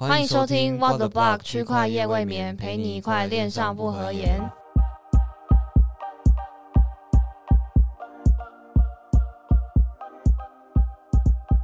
欢迎收听 What the Block 区块夜未眠，陪你一块恋上不合言。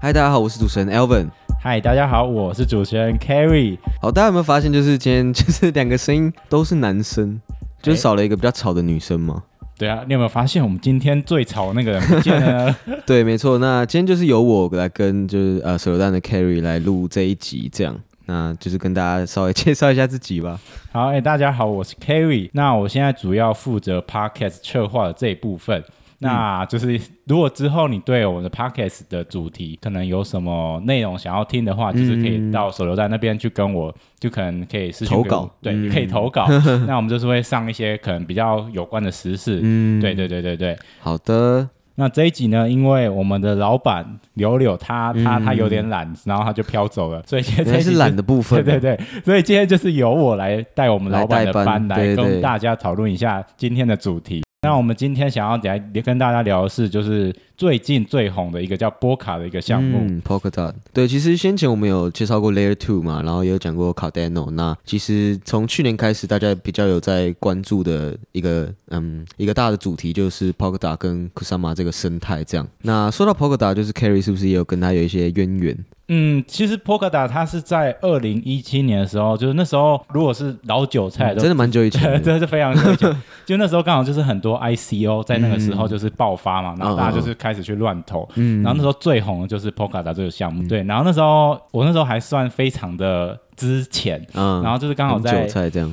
嗨，大家好，我是主持人 Elvin。嗨，大家好，我是主持人 Carrie。好，大家有没有发现，就是今天 就是两个声音都是男生，就是少了一个比较吵的女生吗？对啊，你有没有发现我们今天最吵那个人不见了？对，没错。那今天就是由我来跟就是呃手榴弹的 Carrie 来录这一集，这样，那就是跟大家稍微 介绍一下自己吧。好，哎、大家好，我是 Carrie。那我现在主要负责 Podcast 策划的这一部分。那就是，如果之后你对我们的 podcast 的主题可能有什么内容想要听的话，就是可以到手榴弹那边去跟我，就可能可以私讯给我投稿对，嗯可以投稿。那我们就是会上一些可能比较有关的时事。嗯，对对对对对。好的，那这一集呢，因为我们的老板柳柳他他嗯他有点懒，然后他就飘走了，所以今天是懒的部分。对对对，所以今天就是由我来带我们老板的来班班来跟大家讨论一下今天的主题。那我们今天想要来跟大家聊的是，就是最近最红的一个叫波卡的一个项目。嗯，Polka Dot。对，其实先前我们有介绍过 Layer Two 嘛，然后也有讲过 Cardano。那其实从去年开始，大家比较有在关注的一个嗯一个大的主题，就是 Polka Dot 跟 Kusama 这个生态这样。那说到 Polka Dot，就是 Carry 是不是也有跟他有一些渊源？嗯，其实 Polkadot 它是在二零一七年的时候，就是那时候如果是老韭菜都真的蛮久以前的。真的是非常久以前，就那时候刚好就是很多 ICO 在那个时候就是爆发嘛，然后大家就是开始去乱投，嗯。然后那时候最红的就是 Polkadot 这个项目，对，然后那时候我那时候还算非常的之前，嗯。然后就是刚好在。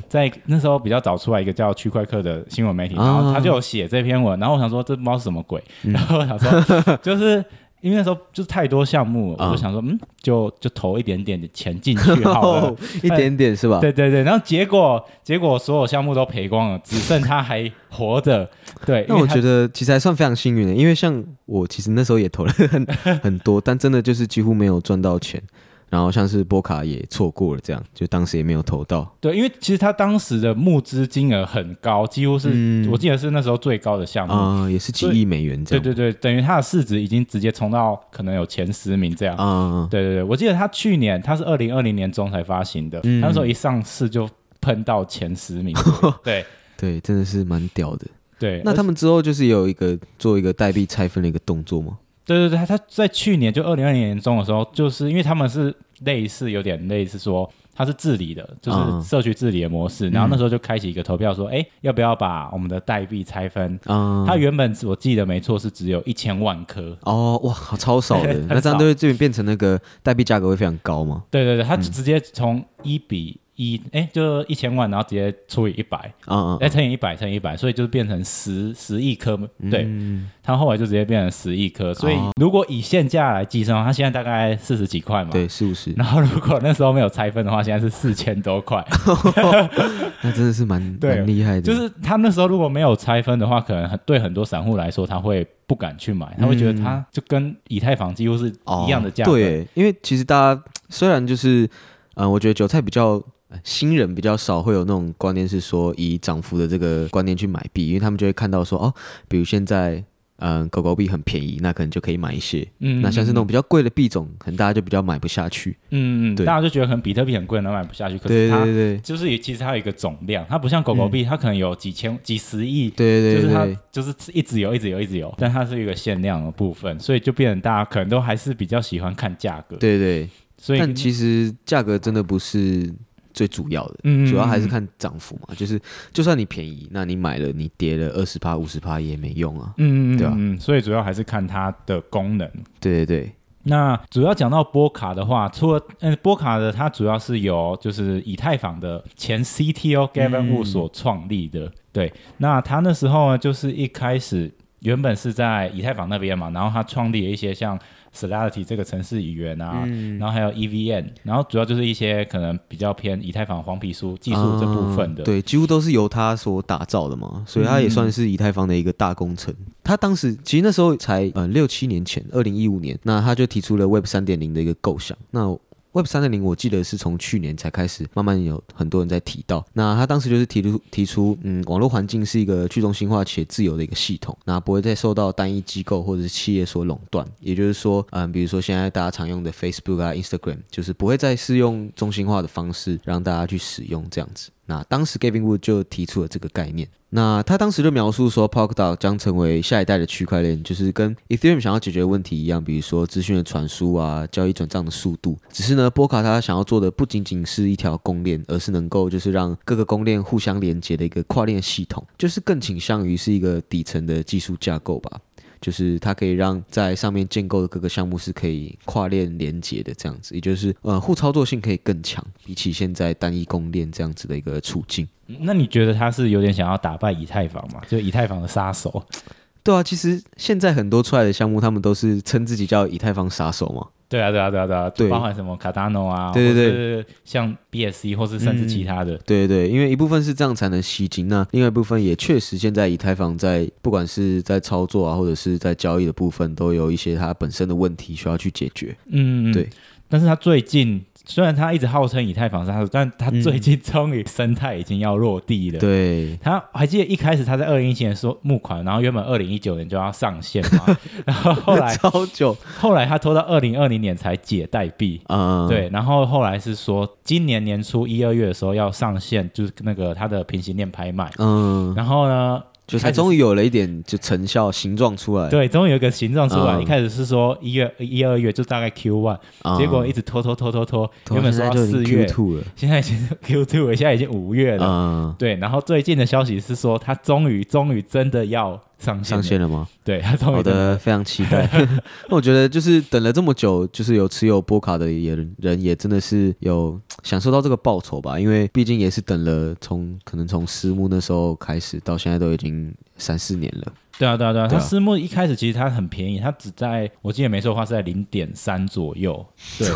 在那时候比较早出来一个叫区块客的新闻媒体，啊。然后他就有写这篇文，然后我想说这不知道是什么鬼，嗯。然后我想说就是。因为那时候就是太多项目我就想说，嗯，就就投一点点的钱进去好了。一点点是吧？对对对，然后结果结果所有项目都赔光了，只剩他还活着。对，那我觉得得其实还算非常幸运的，因为像我其实那时候也投了很 很多，但真的就是几乎没有赚到钱。然后像是波卡也错过了，这样就当时也没有投到。对，因为其实他当时的募资金额很高，几乎是、嗯我记得是那时候最高的项目。啊、也是几亿美元这样。对对对，等于他的市值已经直接冲到可能有前十名这样。啊、对对对，我记得他去年他是二零二零年中才发行的，嗯他那时候一上市就喷到前十名。对对，真的是蛮屌的。对，那他们之后就是有一个做一个代币拆分的一个动作吗？对对对，他他在去年就二零二零年中的时候，就是因为他们是类似有点类似说。它是治理的，就是嗯社区治理的模式。然后那时候就开启一个投票，说，哎、要不要把我们的代币拆分？啊、它原本我记得没错是只有一千万颗。哦，哇，好超少的，那这样少就会变成那个代币价格会非常高吗？对对对，嗯它直接从一比一，哎、就一千万，然后直接除以一百，再乘以一百乘以一百，所以就变成十十亿颗。对，嗯它后来就直接变成十亿颗。所以哦如果以现价来计算，它现在大概四十几块嘛。对，四五十，然后如果那时候没有拆分的话，现在是四千多块。那真的是蛮对蛮厉害的。就是他那时候如果没有拆分的话，可能很对很多散户来说，他会不敢去买，他会觉得它就跟以太坊几乎是一样的价格。哦对，因为其实大家虽然就是，嗯、我觉得韭菜比较。呃新人比较少会有那种观念，是说以涨幅的这个观念去买币，因为他们就会看到说，哦，比如现在，嗯、狗狗币很便宜，那可能就可以买一些。嗯那像是那种比较贵的币种，可能大家就比较买不下去。嗯嗯，对大家就觉得可能比特币很贵，然后买不下去。可对是它对对对就是其实它有一个总量，它不像狗狗币，它可能有几千、几十亿，对对对就是它就是一直有、一直有、一直有，但它是一个限量的部分，所以就变成大家可能都还是比较喜欢看价格。对对。所以但其实价格真的不是最主要的，嗯主要还是看涨幅嘛。就是就算你便宜，那你买了你跌了二十趴、五十趴也没用啊。嗯嗯对啊嗯，所以主要还是看它的功能。对对对，那主要讲到波卡的话，除了嗯波卡的，它主要是由就是以太坊的前 CTO Gavin Wu 所创立的。对，那他那时候呢，就是一开始原本是在以太坊那边嘛，然后他创立了一些像 Solidity 这个城市语言啊，然后还有 EVM，然后主要就是一些可能比较偏以太坊黄皮书技术这部分的。啊对，几乎都是由他所打造的嘛，所以他也算是以太坊的一个大工程。他当时其实那时候才呃六七年前，二零一五年，那他就提出了 Web 三点零的一个构想。那 Web 三点零，我记得是从去年才开始，慢慢有很多人在提到。那他当时就是提出提出，嗯，网络环境是一个去中心化且自由的一个系统，那不会再受到单一机构或者是企业所垄断。也就是说，嗯，比如说现在大家常用的 Facebook 啊、Instagram，就是不会再是用中心化的方式让大家去使用这样子。那当时 Gavin Wood 就提出了这个概念。那他当时就描述说，Polkadot 将成为下一代的区块链，就是跟 Ethereum 想要解决的问题一样，比如说资讯的传输啊、交易转账的速度。只是呢，波卡他想要做的不仅仅是一条公链，而是能够就是让各个公链互相连接的一个跨链系统，就是更倾向于是一个底层的技术架构吧。就是它可以让在上面建构的各个项目是可以跨链连接的，这样子，也就是呃互操作性可以更强，比起现在单一公链这样子的一个处境。那你觉得他是有点想要打败以太坊吗？就以太坊的杀手？对啊，其实现在很多出来的项目，他们都是称自己叫以太坊杀手嘛。对啊，对啊，对啊，对啊，对包含什么 Cardano 啊，对对对，像 BSC 或是甚至其他的，对对对，因为一部分是这样才能吸金，那另外一部分也确实现在以太坊在不管是在操作啊，或者是在交易的部分，都有一些它本身的问题需要去解决。嗯，对。但是它最近虽然他一直号称以太坊杀手，但他最近终于生态已经要落地了。对，他还记得一开始他在二零一七年说募款，然后原本二零一九年就要上线嘛，然后后来超久，后来他拖到二零二零年才解代币。嗯，对，然后后来是说今年年初一二月的时候要上线，就是那个他的平行链拍卖。嗯，然后呢？就才终于有了一点就成效形状出来，对，终于有一个形状出来。一开始是说一月一二月就大概 Q one，结果一直拖拖拖拖拖，原本说要四月，现在已经 Q two 了，现在已经五月了。对，然后最近的消息是说，他终于终于真的要。上上线了吗？对，好的，非常期待。那我觉得就是等了这么久，就是有持有波卡的也人也真的是有享受到这个报酬吧，因为毕竟也是等了从可能从私募那时候开始到现在都已经三四年了。对啊，对啊，对啊，它私募一开始其实它很便宜，它只在我记得没错的话是在零点三左右。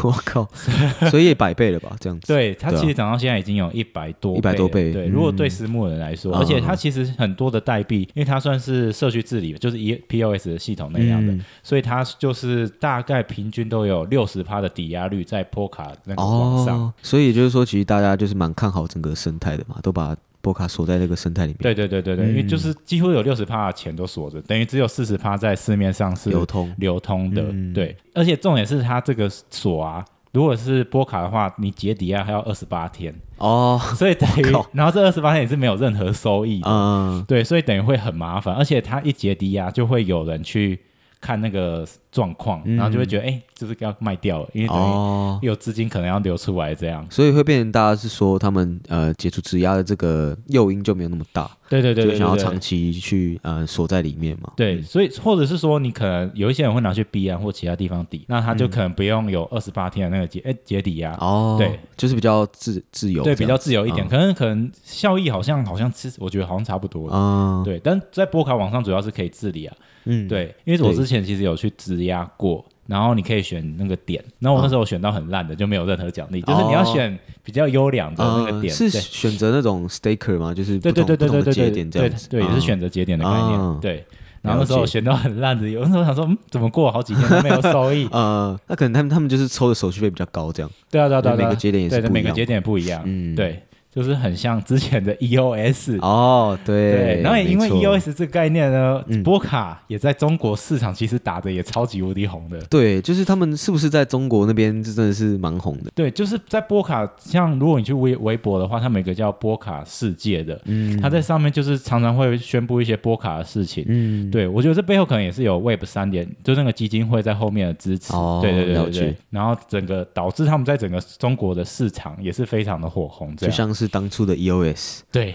我靠，所以也百倍了吧？这样子。对，它其实涨到现在已经有一百多一百多倍。对，如果对私募人来说，而且它其实很多的代币，因为它算是社区治理，就是一 POS 的系统那样的，所以它就是大概平均都有六十趴的抵押率在波卡那个网上。所以就是说，其实大家就是蛮看好整个生态的嘛，都把。波卡锁在那个生态里面。对对对对对，因为就是几乎有六十趴的钱都锁着，等于只有四十趴在市面上是流通流通的。对，而且重点是它这个锁啊，如果是波卡的话，你解抵押还要二十八天哦，所以等于，然后这二十八天也是没有任何收益。嗯，对，所以等于会很麻烦，而且它一结抵押就会有人去。看那个状况，然后就会觉得，哎，就是要卖掉了，因为等于有资金可能要流出来，这样，所以会变成大家是说，他们呃解除质押的这个诱因就没有那么大，对对对，想要长期去呃锁在里面嘛，对，所以或者是说，你可能有一些人会拿去币安或其他地方抵，那他就可能不用有二十八天的那个解哎解抵押，哦，对，就是比较自自由，对，比较自由一点，可能可能效益好像好像其实我觉得好像差不多，嗯，对，但在波卡网上主要是可以自理啊。嗯，对，因为我之前其实有去质押过，然后你可以选那个点，然后我那时候选到很烂的，就没有任何奖励，就是你要选比较优良的那个点，是选择那种 staker 吗？就是对对对对对对节点这样对，也是选择节点的概念，对。然后那时候选到很烂的，有时候想说，嗯，怎么过好几天都没有收益？呃，那可能他们他们就是抽的手续费比较高，这样。对啊对啊对啊，每个节点也是每个节点不一样，嗯，对。就是很像之前的 EOS 哦，对，然后也因为 EOS 这个概念呢，波卡也在中国市场其实打的也超级无敌红的。对，就是他们是不是在中国那边就真的是蛮红的？对，就是在波卡，像如果你去微微博的话，它每个叫波卡世界的，嗯，他在上面就是常常会宣布一些波卡的事情。嗯，对我觉得这背后可能也是有 Web 三点，就那个基金会在后面的支持。哦，对对对对。然后整个导致他们在整个中国的市场也是非常的火红，就像是。当初的 EOS，对，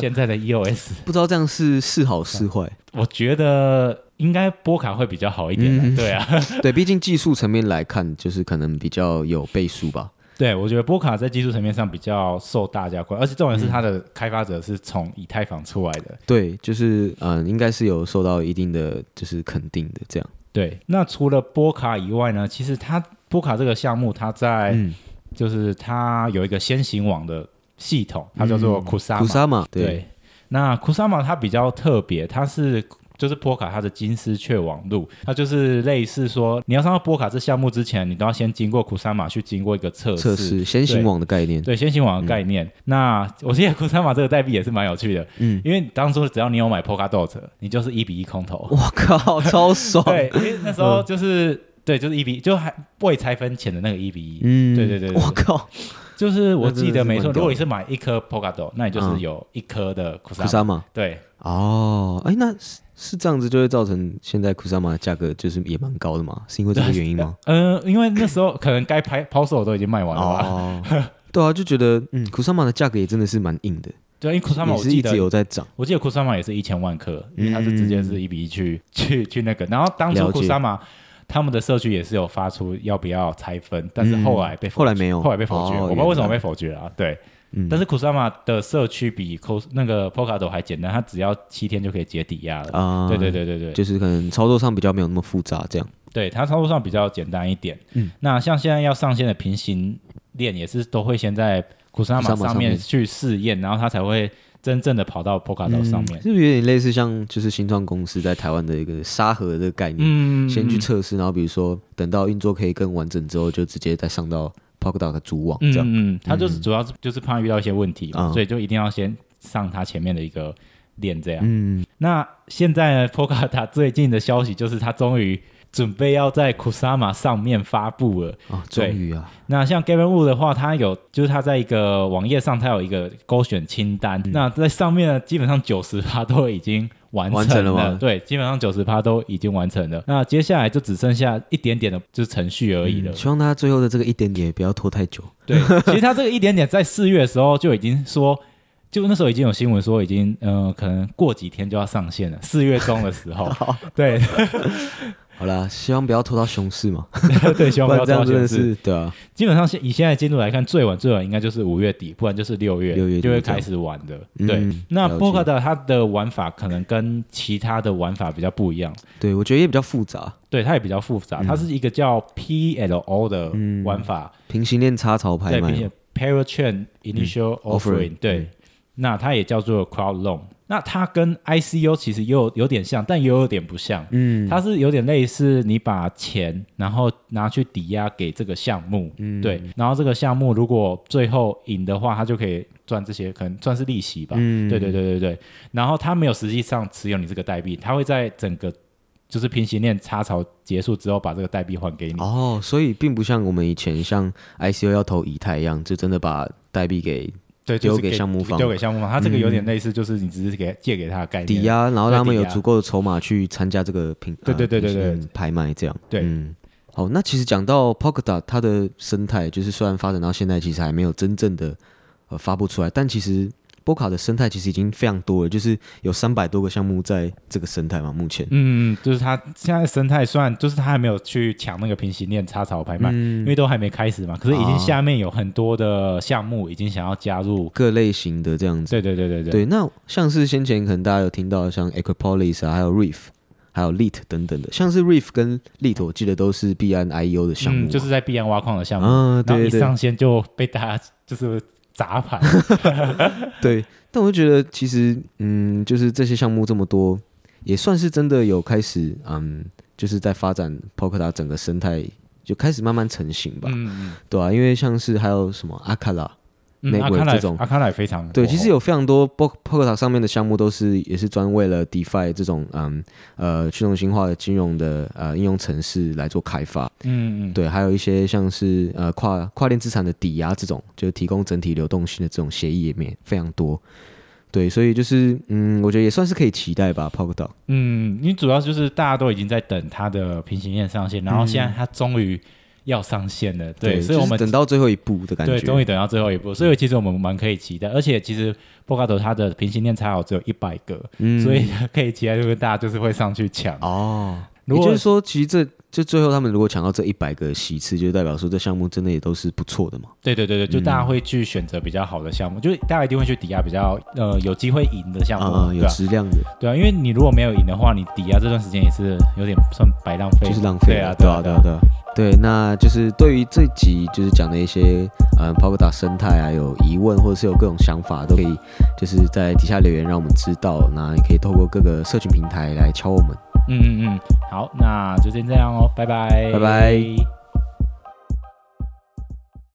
现在的 EOS，不知道这样是是好是坏。我觉得应该波卡会比较好一点，对啊，对，毕竟技术层面来看，就是可能比较有倍数吧。对，我觉得波卡在技术层面上比较受大家关而且重点是它的开发者是从以太坊出来的。对，就是嗯，应该是有受到一定的就是肯定的这样。对，那除了波卡以外呢，其实它波卡这个项目，它在就是它有一个先行网的。系统它叫做库萨库萨玛，对。那库萨玛它比较特别，它是 就是波卡它的金丝雀网路，它就是类似说你要上到波卡这项目之前，你都要先经过库萨马去经过一个测测试先行网的概念，对先行网的概念。那我记得库萨马这个代币也是蛮有趣的，嗯，因为当初只要你有买 Polkadot，你就是一比一空投。我靠，超爽！对，因为那时候就是对，就是一比就还未拆分前的那个一比一。嗯，对对对，我靠。就是我记得没错，如果你是买一颗 Polkadot，那你就是有一颗的 Kusama。对，哦，哎，那是是这样子，就会造成现在 Kusama 的价格就是也蛮高的嘛？是因为这个原因吗？嗯，因为那时候可能该拍抛售都已经卖完了吧。对啊，就觉得嗯，库萨玛的价格也真的是蛮硬的。对，因为 Kusama 我记得有在涨，我记得 Kusama 也是一千万颗，因为它是直接是一比一去去去那个，然后当初库萨玛。他们的社区也是有发出要不要拆分，但是后来被后来没有，后来被否决，我不知道为什么被否决啊。对，但是库萨玛的社区比 cos 那个 Polkadot 还简单，它只要七天就可以解抵押了。啊，对对对对对，就是可能操作上比较没有那么复杂，这样。对，它操作上比较简单一点。嗯，那像现在要上线的平行链也是都会先在库萨玛上面去试验，然后它才会。真正的跑到 Polkadot 上面，是不是有点类似像就是新创公司在台湾的一个沙盒的概念？嗯，先去测试，然后比如说等到运作可以更完整之后，就直接再上到 Polkadot 的主网这样。嗯，它就是主要是就是怕遇到一些问题，所以就一定要先上它前面的一个链这样。嗯，那现在呢，Polkadot 最近的消息就是它终于。准备要在 Kusama 上面发布了啊！终于啊！那像 Gavin Wu 的话，他有就是他在一个网页上，他有一个勾选清单。那在上面呢，基本上九十趴都已经完成了吗？对，基本上九十趴都已经完成了。那接下来就只剩下一点点的，就是程序而已了。希望他最后的这个一点点不要拖太久。对，其实他这个一点点在四月的时候就已经说，就那时候已经有新闻说，已经嗯，可能过几天就要上线了。四月中的时候，对。好啦，希望不要拖到熊市嘛。对，希望不要 拖到熊市。对啊，基本上现以现在进度来看，最晚最晚应该就是五月底，不然就是六月，六月就会开始玩的。对，那 k a 的它的玩法可能跟其他的玩法比较不一样。对，我觉得也比较复杂。对，它也比较复杂。它是一个叫 PLO 的玩法，平行链插槽拍卖。对，Pair Chain Initial Offering。对，那它也叫做 Crowd Loan。那它跟 ICO 其实又有点像，但又有点不像。嗯，它是有点类似，你把钱然后拿去抵押给这个项目，嗯，对，然后这个项目如果最后赢的话，它就可以赚这些，可能算是利息吧。嗯，对对对对对。然后它没有实际上持有你这个代币，它会在整个就是平行链插槽结束之后把这个代币还给你。哦，所以并不像我们以前像 ICO 要投以太一样，就真的把代币给。对，丢给项目方，丢给项目方，他这个有点类似，就是你只是给借给他的概念，抵押，然后他们有足够的筹码去参加这个平，对对对对对，拍卖这样。对，嗯，好，那其实讲到 Polkadot，它的生态就是虽然发展到现在，其实还没有真正的呃发布出来，但其实。波卡的生态其实已经非常多了，就是有三百多个项目在这个生态嘛。目前，嗯，就是它现在生态算，就是它还没有去抢那个平行链插槽拍卖，因为都还没开始嘛。可是已经下面有很多的项目已经想要加入各类型的这样子。对对对对对。对，那像是先前可能大家有听到像 Aquapolis 啊，还有 Reef，还有 Lit 等等的，像是 Reef 跟 Lit，我记得都是币安 IEO 的项目，就是在币安挖矿的项目。嗯，对对对。一上线就被大家就是。砸盘，对，但我就觉得其实，嗯，就是这些项目这么多，也算是真的有开始，嗯，就是在发展 p o k 整个生态就开始慢慢成型吧，嗯对啊，因为像是还有什么阿卡拉。阿卡莱这种阿卡莱非常对，其实有非常多 p o k e t 上面的项目都是也是专为了 DeFi 这种嗯呃去中心化的金融的呃应用程式来做开发。嗯嗯，对，还有一些像是呃跨跨链资产的抵押这种，就是提供整体流动性的这种协议页面非常多。对，所以就是嗯，我觉得也算是可以期待吧 p o k e 塔。嗯，因为主要就是大家都已经在等它的平行链上线，然后现在它终于。要上线了，对，所以我们等到最后一步的感觉，对，终于等到最后一步，所以其实我们蛮可以期待，而且其实波卡头它的平行链才好只有一百个，所以可以期待就是大家就是会上去抢。哦。也就是说，其实这就最后他们如果抢到这一百个席次，就代表说这项目真的也都是不错的嘛。对对对对，就大家会去选择比较好的项目，就是大家一定会去抵押比较呃有机会赢的项目，啊，有？质量的，对啊，因为你如果没有赢的话，你抵押这段时间也是有点算白浪费，就是浪费。对啊，对啊，对对啊，对啊。对，那就是对于这集就是讲的一些嗯 p o k e d 生态啊，有疑问或者是有各种想法，都可以就是在底下留言让我们知道。那也可以透过各个社群平台来敲我们。嗯嗯嗯，好，那就先这样哦，拜拜，拜拜。